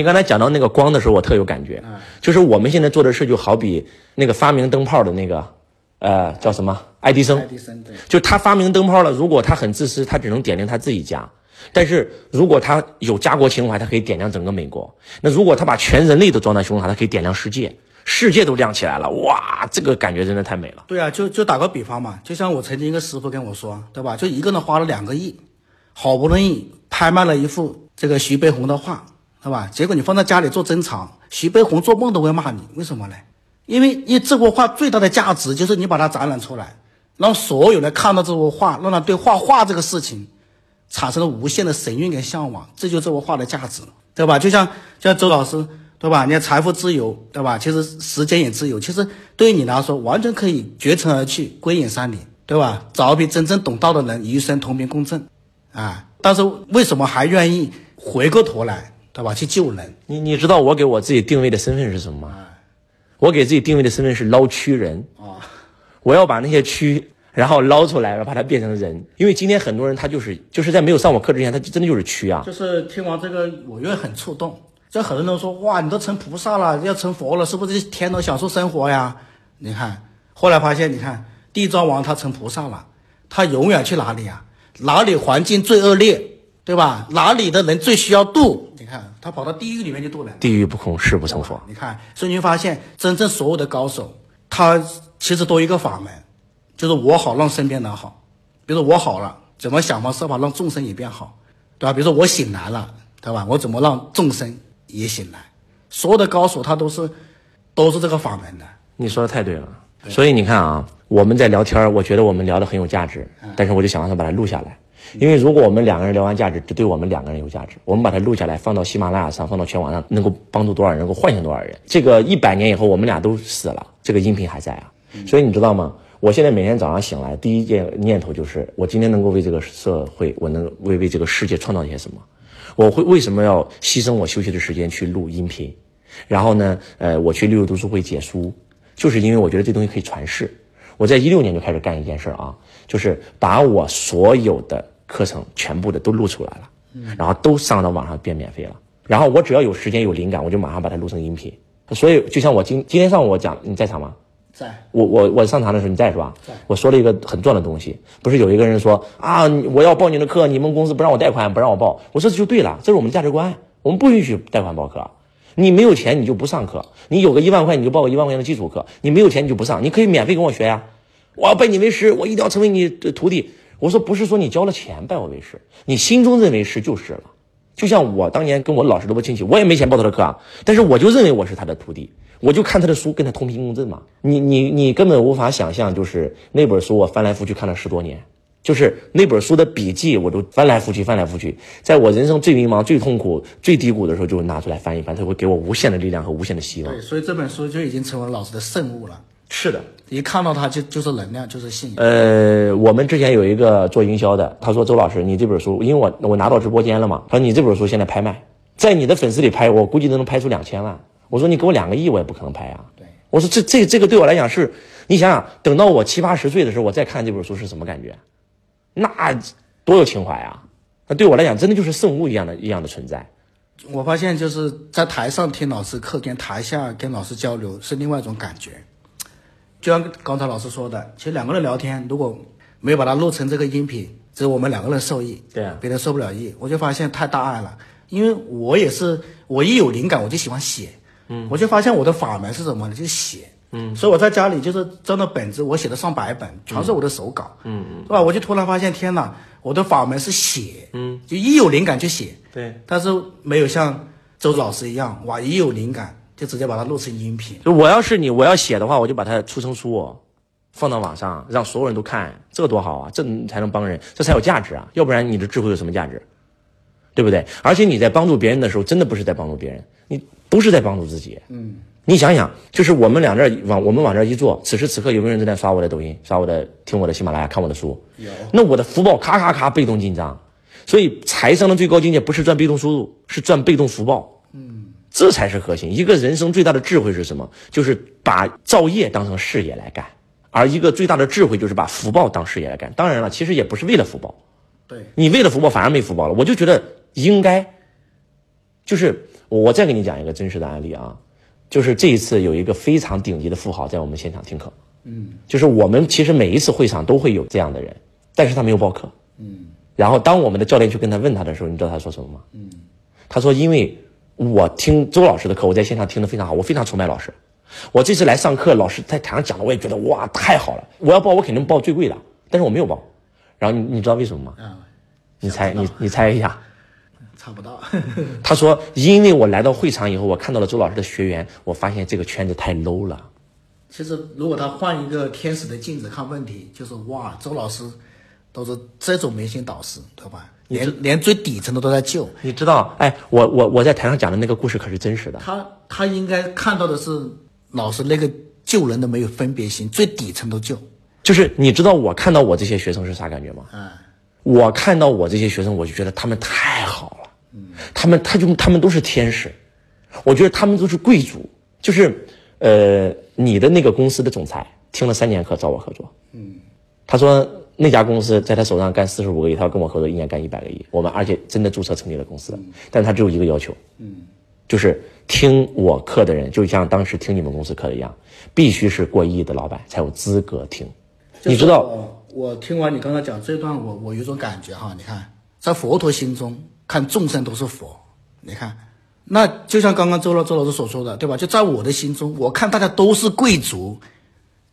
你刚才讲到那个光的时候，我特有感觉，就是我们现在做的事就好比那个发明灯泡的那个，呃，叫什么？爱迪生。爱迪生对，就他发明灯泡了，如果他很自私，他只能点亮他自己家；但是如果他有家国情怀，他可以点亮整个美国。那如果他把全人类都装在胸膛，他可以点亮世界，世界都亮起来了，哇，这个感觉真的太美了。对啊，就就打个比方嘛，就像我曾经一个师傅跟我说，对吧？就一个人花了两个亿，好不容易拍卖了一幅这个徐悲鸿的画，对吧？结果你放在家里做珍藏，徐悲鸿做梦都会骂你，为什么呢？因为因为这幅画最大的价值就是你把它展览出来，让所有人看到这幅画，让他对画画这个事情产生了无限的神韵跟向往，这就是这幅画的价值，对吧？就像就像周老师，对吧？你看财富自由，对吧？其实时间也自由，其实对于你来说，完全可以绝尘而去，归隐山林，对吧？找一批真正懂道的人，一生同频共振，啊！但是为什么还愿意回过头来，对吧？去救人？你你知道我给我自己定位的身份是什么吗？我给自己定位的身份是捞蛆人啊！我要把那些蛆，然后捞出来，然后把它变成人。因为今天很多人他就是就是在没有上我课之前，他真的就是蛆啊。就是听完这个，我又很触动。就很多人都说，哇，你都成菩萨了，要成佛了，是不是天都享受生活呀？你看，后来发现，你看地藏王他成菩萨了，他永远去哪里呀？哪里环境最恶劣，对吧？哪里的人最需要度？你看，他跑到地狱里面去度人。地狱不空，誓不成佛。你看，所以你会发现，真正所有的高手，他其实都一个法门，就是我好让身边人好。比如说我好了，怎么想方设法让众生也变好，对吧？比如说我醒来了，对吧？我怎么让众生也醒来？所有的高手他都是都是这个法门的。你说的太对了。所以你看啊，我们在聊天，我觉得我们聊的很有价值，但是我就想让他把它录下来。因为如果我们两个人聊完价值，只对我们两个人有价值。我们把它录下来，放到喜马拉雅上，放到全网上，能够帮助多少人，能够唤醒多少人？这个一百年以后，我们俩都死了，这个音频还在啊。所以你知道吗？我现在每天早上醒来，第一件念头就是，我今天能够为这个社会，我能为为这个世界创造些什么？我会为什么要牺牲我休息的时间去录音频？然后呢，呃，我去六六读书会解书，就是因为我觉得这东西可以传世。我在一六年就开始干一件事啊，就是把我所有的课程全部的都录出来了，然后都上到网上变免费了。然后我只要有时间有灵感，我就马上把它录成音频。所以就像我今今天上午我讲，你在场吗？在我我我上堂的时候你在是吧？在我说了一个很重要的东西，不是有一个人说啊，我要报你的课，你们公司不让我贷款，不让我报。我说这就对了，这是我们的价值观，我们不允许贷款报课。你没有钱你就不上课，你有个一万块你就报个一万块钱的基础课，你没有钱你就不上，你可以免费跟我学呀。我要拜你为师，我一定要成为你的徒弟。我说不是说你交了钱拜我为师，你心中认为是就是了。就像我当年跟我老师都不亲戚，我也没钱报他的课啊，但是我就认为我是他的徒弟，我就看他的书，跟他同频共振嘛。你你你根本无法想象，就是那本书我翻来覆去看了十多年，就是那本书的笔记我都翻来覆去翻来覆去，在我人生最迷茫、最痛苦、最低谷的时候，就拿出来翻一翻，它会给我无限的力量和无限的希望对，。所以这本书就已经成为老师的圣物了。是的，一看到它就就是能量，就是信仰。呃，我们之前有一个做营销的，他说周老师，你这本书，因为我我拿到直播间了嘛，他说你这本书现在拍卖，在你的粉丝里拍，我估计都能拍出两千万。我说你给我两个亿，我也不可能拍啊。对，我说这这这个对我来讲是，你想想，等到我七八十岁的时候，我再看这本书是什么感觉？那多有情怀啊！那对我来讲，真的就是圣物一样的一样的存在。我发现就是在台上听老师课，跟台下跟老师交流是另外一种感觉。就像刚才老师说的，其实两个人聊天，如果没有把它录成这个音频，只有我们两个人受益，对啊别人受不了益。我就发现太大爱了，因为我也是，我一有灵感我就喜欢写，嗯，我就发现我的法门是什么呢？就是写，嗯，所以我在家里就是真的本子，我写了上百本，全是我的手稿，嗯嗯，是吧？我就突然发现，天哪，我的法门是写，嗯，就一有灵感就写，对，但是没有像周老师一样，哇，一有灵感就直接把它录成音频。就我要是你，我要写的话，我就把它出成书、哦，放到网上，让所有人都看，这多好啊！这才能帮人，这才有价值啊！要不然你的智慧有什么价值？对不对？而且你在帮助别人的时候，真的不是在帮助别人，你不是在帮助自己。嗯，你想想，就是我们俩这儿往我们往这儿一坐，此时此刻有没有人正在刷我的抖音、刷我的、听我的喜马拉雅、看我的书？有。那我的福报咔咔咔被动进账，所以财商的最高境界不是赚被动收入，是赚被动福报。嗯这才是核心。一个人生最大的智慧是什么？就是把造业当成事业来干，而一个最大的智慧就是把福报当事业来干。当然了，其实也不是为了福报，对，你为了福报反而没福报了。我就觉得应该，就是我再给你讲一个真实的案例啊，就是这一次有一个非常顶级的富豪在我们现场听课，嗯，就是我们其实每一次会场都会有这样的人，但是他没有报课，嗯，然后当我们的教练去跟他问他的时候，你知道他说什么吗？嗯，他说因为我听周老师的课，我在现场听得非常好，我非常崇拜老师，我这次来上课，老师在台上讲的，我也觉得哇太好了，我要报我肯定报最贵的，但是我没有报，然后你你知道为什么吗？啊，你猜你你猜一下。查不到。他说：“因为我来到会场以后，我看到了周老师的学员，我发现这个圈子太 low 了。其实，如果他换一个天使的镜子看问题，就是哇，周老师都是这种明星导师，对吧？连连最底层的都在救。你知道？哎，我我我在台上讲的那个故事可是真实的。他他应该看到的是老师那个救人的没有分别心，最底层都救。就是你知道我看到我这些学生是啥感觉吗？嗯，我看到我这些学生，我就觉得他们太好了。”他们，他就他们都是天使，我觉得他们都是贵族。就是，呃，你的那个公司的总裁听了三年课找我合作，嗯，他说那家公司在他手上干四十五个亿，他要跟我合作，一年干一百个亿。我们而且真的注册成立了公司，但他只有一个要求，嗯，就是听我课的人，就像当时听你们公司课一样，必须是过亿的老板才有资格听。你知道，我听完你刚才讲这段，我我有种感觉哈，你看，在佛陀心中。看众生都是佛，你看，那就像刚刚周老周老师所说的，对吧？就在我的心中，我看大家都是贵族。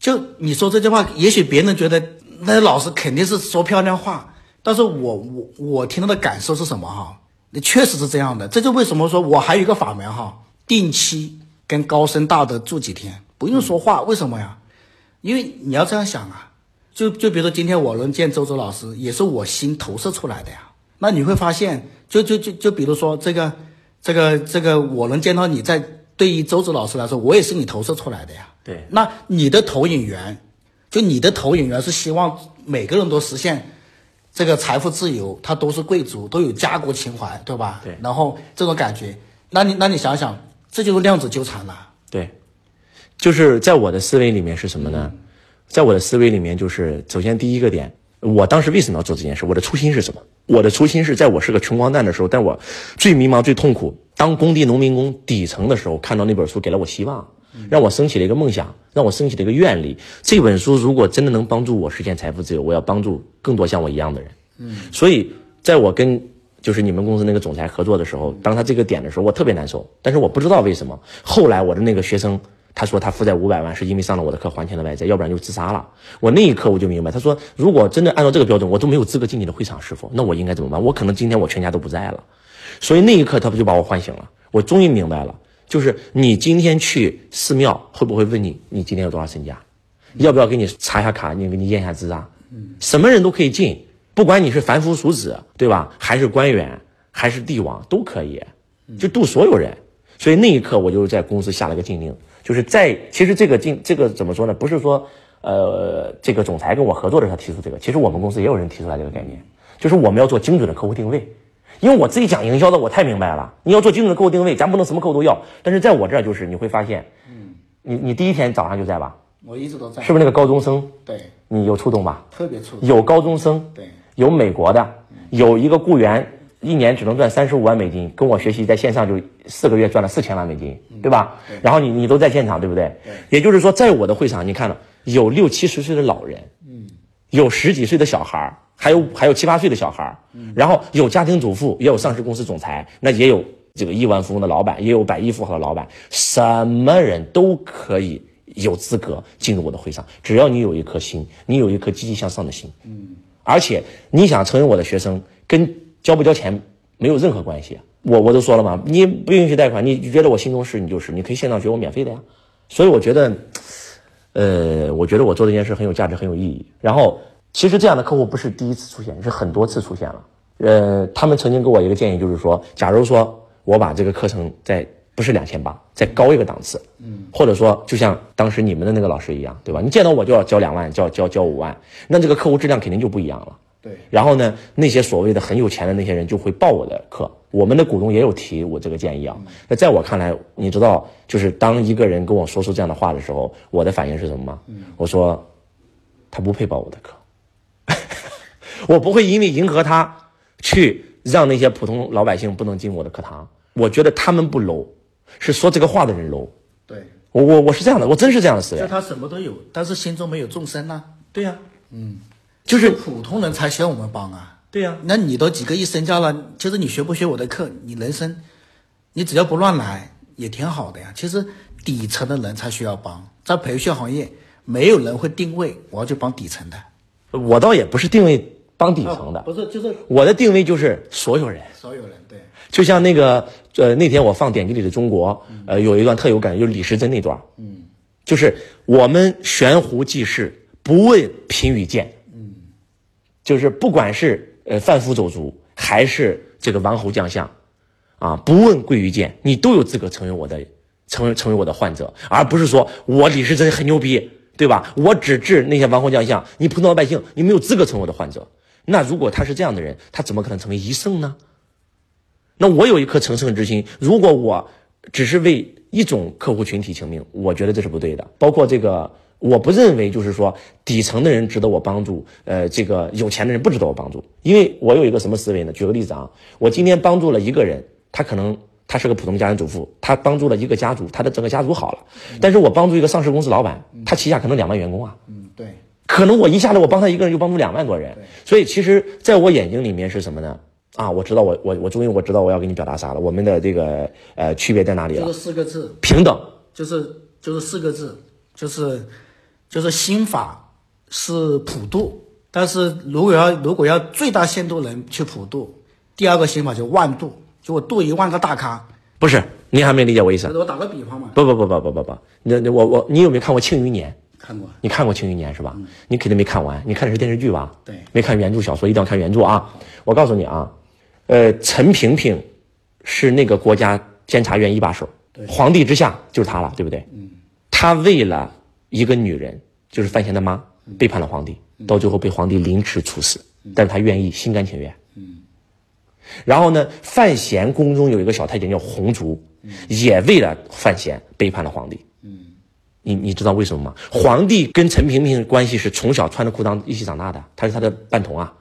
就你说这句话，也许别人觉得那老师肯定是说漂亮话，但是我我我听到的感受是什么哈？那确实是这样的。这就为什么说我还有一个法门哈，定期跟高僧大德住几天，不用说话，为什么呀？因为你要这样想啊，就就比如说今天我能见周周老师，也是我心投射出来的呀。那你会发现。就就就就比如说这个，这个这个，我能见到你在对于周子老师来说，我也是你投射出来的呀。对。那你的投影源，就你的投影源是希望每个人都实现这个财富自由，他都是贵族，都有家国情怀，对吧？对。然后这种感觉，那你那你想想，这就是量子纠缠了。对。就是在我的思维里面是什么呢？在我的思维里面，就是首先第一个点。我当时为什么要做这件事？我的初心是什么？我的初心是在我是个穷光蛋的时候，但我最迷茫、最痛苦，当工地农民工底层的时候，看到那本书，给了我希望，让我升起了一个梦想，让我升起了一个愿力。这本书如果真的能帮助我实现财富自由，我要帮助更多像我一样的人。嗯，所以在我跟就是你们公司那个总裁合作的时候，当他这个点的时候，我特别难受，但是我不知道为什么。后来我的那个学生。他说他负债五百万是因为上了我的课还钱的外债，要不然就自杀了。我那一刻我就明白，他说如果真的按照这个标准，我都没有资格进你的会场，师傅，那我应该怎么办？我可能今天我全家都不在了。所以那一刻他不就把我唤醒了？我终于明白了，就是你今天去寺庙会不会问你你今天有多少身家？要不要给你查一下卡，你给你验一下资啊？什么人都可以进，不管你是凡夫俗子，对吧？还是官员，还是帝王都可以，就渡所有人。所以那一刻我就在公司下了个禁令。就是在其实这个禁这个怎么说呢？不是说，呃，这个总裁跟我合作的时候提出这个，其实我们公司也有人提出来这个概念，就是我们要做精准的客户定位。因为我自己讲营销的，我太明白了。你要做精准的客户定位，咱不能什么客户都要。但是在我这儿，就是你会发现，嗯，你你第一天早上就在吧？我一直都在。是不是那个高中生？对，你有触动吧？特别触动。有高中生，对，有美国的，有一个雇员。一年只能赚三十五万美金，跟我学习，在线上就四个月赚了四千万美金，对吧？然后你你都在现场，对不对？也就是说，在我的会场，你看了有六七十岁的老人，嗯，有十几岁的小孩还有还有七八岁的小孩嗯，然后有家庭主妇，也有上市公司总裁，那也有这个亿万富翁的老板，也有百亿富豪的老板，什么人都可以有资格进入我的会场，只要你有一颗心，你有一颗积极向上的心，嗯，而且你想成为我的学生，跟交不交钱没有任何关系，我我都说了嘛，你不允许贷款，你觉得我心中是你就是，你可以线上学我免费的呀。所以我觉得，呃，我觉得我做这件事很有价值，很有意义。然后，其实这样的客户不是第一次出现，是很多次出现了。呃，他们曾经给我一个建议，就是说，假如说我把这个课程在不是两千八，再高一个档次，嗯，或者说就像当时你们的那个老师一样，对吧？你见到我就要交两万，交交交五万，那这个客户质量肯定就不一样了。对，然后呢，那些所谓的很有钱的那些人就会报我的课。我们的股东也有提我这个建议啊。那在我看来，你知道，就是当一个人跟我说出这样的话的时候，我的反应是什么吗？我说，他不配报我的课。我不会因为迎合他，去让那些普通老百姓不能进我的课堂。我觉得他们不 low，是说这个话的人 low。对，我我我是这样的，我真是这样的思维。就他什么都有，但是心中没有众生呐、对呀、就是普通人才需要我们帮啊。对呀、那你都几个亿身家了，其实你学不学我的课，你人生，你只要不乱来，也挺好的呀。其实底层的人才需要帮，在培训行业，没有人会定位我要去帮底层的，我倒也不是定位帮底层的，不是就是我的定位就是所有人。所有人对。就像那个呃那天我放典籍里的中国，呃有一段特有感，就是李时珍那段，嗯，就是我们悬壶济世，不问贫与贱，嗯，就是不管是呃贩夫走卒还是这个王侯将相，啊，不问贵与贱，你都有资格成为我的成为成为我的患者，而不是说我李时珍很牛逼，对吧？我只治那些王侯将相，你普通老百姓你没有资格成为我的患者。那如果他是这样的人，他怎么可能成为一圣呢？那我有一颗成圣之心，如果我只是为一种客户群体请命，我觉得这是不对的。包括这个，我不认为就是说底层的人值得我帮助，呃，这个有钱的人不值得我帮助。因为我有一个什么思维呢？举个例子啊，我今天帮助了一个人，他可能他是个普通家庭主妇，他帮助了一个家族，他的整个家族好了。但是我帮助一个上市公司老板，他旗下可能两万员工啊，嗯，对，可能我一下子我帮他一个人就帮助两万多人，所以其实在我眼睛里面是什么呢？啊，我知道我我我终于我知道我要给你表达啥了，我们的这个呃区别在哪里了？就是四个字，平等。就是就是四个字，就是就是心法是普度，但是如果要如果要最大限度能去普度，第二个心法就万度，就我度一万个大咖。不是，您还没理解我意思？我打个比方嘛，不不不不不不不，那那我我你有没有看过《庆余年》？看过，你看过《庆余年》是吧？你肯定没看完，你看的是电视剧吧？对没看原著小说，一定要看原著啊！我告诉你啊，呃，陈萍萍是那个国家监察院一把手，皇帝之下就是他了，对不对？嗯，他为了一个女人，就是范闲的妈，背叛了皇帝，到最后被皇帝凌迟处死，但是他愿意，心甘情愿。然后呢，范闲宫中有一个小太监叫红烛，也为了范闲背叛了皇帝。你你知道为什么吗？皇帝跟陈萍萍关系是从小穿着裤裆一起长大的，他是他的伴童啊。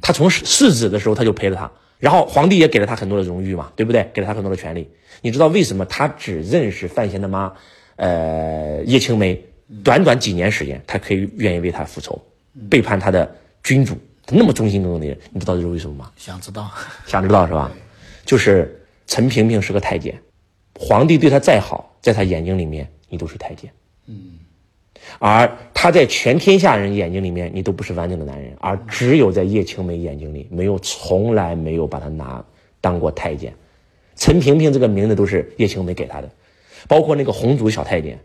他从世子的时候他就陪着他，然后皇帝也给了他很多的荣誉嘛，对不对？给了他很多的权利。你知道为什么他只认识范闲的妈，呃，叶青梅，短短几年时间，他可以愿意为他复仇，背叛他的君主，他那么忠心耿耿的人，你知道这是为什么吗？想知道？想知道是吧？就是陈萍萍是个太监，皇帝对她再好，在他眼睛里面你都是太监。嗯，而他在全天下人眼睛里面，你都不是完整的男人，而只有在叶青梅眼睛里，没有从来没有把他拿当过太监。陈萍萍这个名字都是叶青梅给他的，包括那个红烛小太监，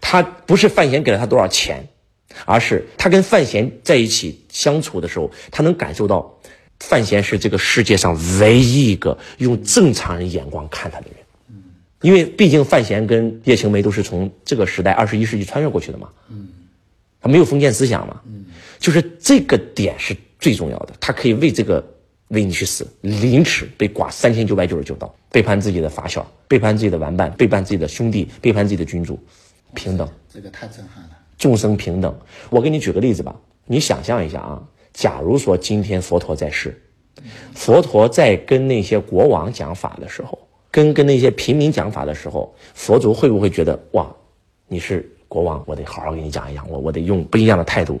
他不是范闲给了他多少钱，而是他跟范闲在一起相处的时候，他能感受到范闲是这个世界上唯一一个用正常人眼光看他的人。因为毕竟范闲跟叶青梅都是从这个时代二十一世纪穿越过去的嘛，他没有封建思想嘛，就是这个点是最重要的，他可以为这个为你去死，凌迟被剐三千九百九十九刀，背叛自己的发小，背叛自己的玩伴，背叛自己的兄弟，背叛自己的君主，平等。这个太震撼了。众生平等。我给你举个例子吧，你想象一下啊，假如说今天佛陀在世，佛陀在跟那些国王讲法的时候，跟跟那些平民讲法的时候，佛祖会不会觉得哇，你是国王，我得好好给你讲一讲，我我得用不一样的态度？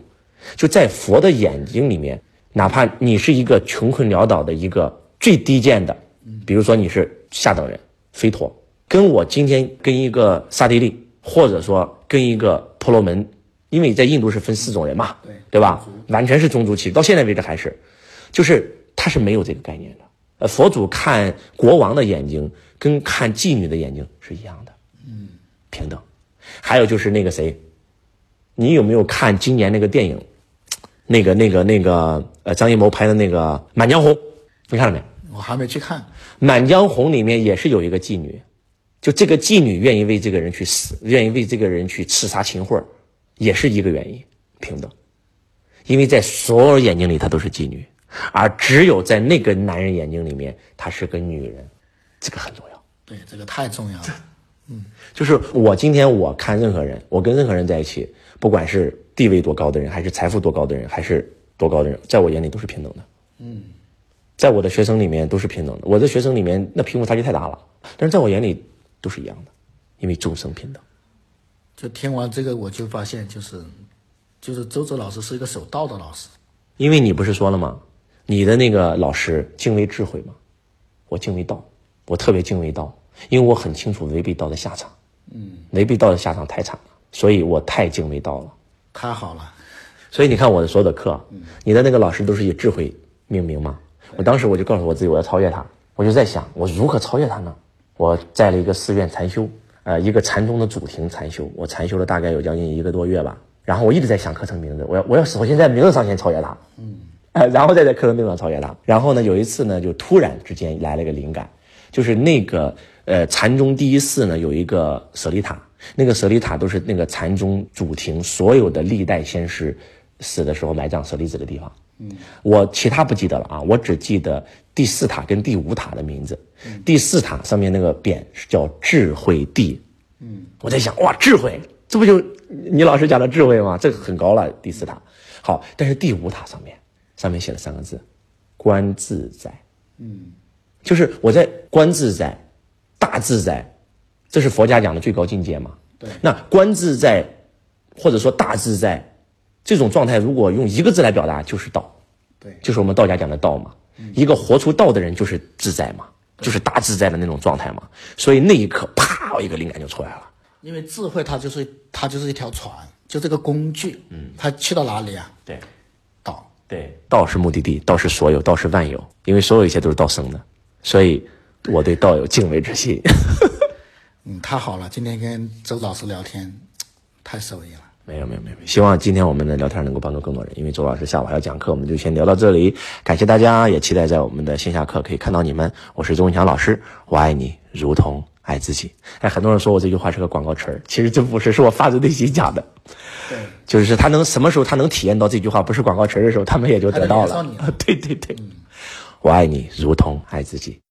就在佛的眼睛里面，哪怕你是一个穷困潦倒的一个最低贱的，比如说你是下等人，非陀，跟我今天跟一个刹帝利，或者说跟一个婆罗门，因为在印度是分四种人嘛，对对吧？完全是种族歧视，到现在为止还是，就是他是没有这个概念的。呃，佛祖看国王的眼睛跟看妓女的眼睛是一样的，嗯，平等。还有就是那个谁，你有没有看今年那个电影？那个、那个、那个，呃，张艺谋拍的那个《满江红》，你看了没？我还没去看，《满江红》里面也是有一个妓女，就这个妓女愿意为这个人去死，愿意为这个人去刺杀秦桧儿，也是一个原因，平等。因为在所有眼睛里她都是妓女，而只有在那个男人眼睛里面，她是个女人，这个很重要。对，这个太重要了。嗯就是我今天我看任何人，我跟任何人在一起，不管是地位多高的人，还是财富多高的人，还是多高的人，在我眼里都是平等的。嗯，在我的学生里面都是平等的。我的学生里面那贫富差距太大了，但是在我眼里都是一样的，因为众生平等。就听完这个，我就发现就是，就是周周老师是一个守道的老师。因为你不是说了吗？你的那个老师敬畏智慧吗，我敬畏道，我特别敬畏道，因为我很清楚违背道的下场。嗯，违背道的下场太惨了，所以我太敬畏道了。太好了，所以你看我的所有的课，你的那个老师都是以智慧命名嘛。我当时我就告诉我自己，我要超越他。我就在想，我如何超越他呢？我在了一个寺院禅修，呃，一个禅宗的主庭禅修，我禅修了大概有将近一个多月吧。然后我一直在想课程名字，我要我要首先在名字上先超越他，嗯，呃，然后再在课程名字上超越他。然后呢，有一次呢，就突然之间来了一个灵感，就是那个呃禅宗第一寺呢有一个舍利塔，那个舍利塔都是那个禅宗主庭所有的历代先师死的时候埋葬舍利子的地方。嗯，我其他不记得了啊，我只记得第四塔跟第五塔的名字。第四塔上面那个匾是叫智慧地。嗯，我在想哇，智慧，这不就你老师讲的智慧吗？这个很高了，第四塔。好，但是第五塔上面上面写了三个字，观自在。嗯，就是我在观自在，大自在，这是佛家讲的最高境界嘛。对那观自在，或者说大自在，这种状态，如果用一个字来表达，就是道。对，就是我们道家讲的道嘛。一个活出道的人就是自在嘛，就是大自在的那种状态嘛。所以那一刻，啪，一个灵感就出来了。因为智慧它就是它就是一条船，就这个工具，嗯，它去到哪里啊？对道。对，道是目的地，道是所有，道是万有，因为所有一切都是道生的，所以我对道有敬畏之心。嗯，太好了，今天跟周老师聊天，太受益了。没有没有没有，希望今天我们的聊天能够帮助更多人。因为周老师下午还要讲课，我们就先聊到这里。感谢大家，也期待在我们的线下课可以看到你们。我是周文强老师，我爱你如同爱自己。哎，很多人说我这句话是个广告词儿，其实这不是，是我发自内心讲的。对，就是他能什么时候他能体验到这句话不是广告词儿的时候，他们也就得到了。对对对，我爱你如同爱自己。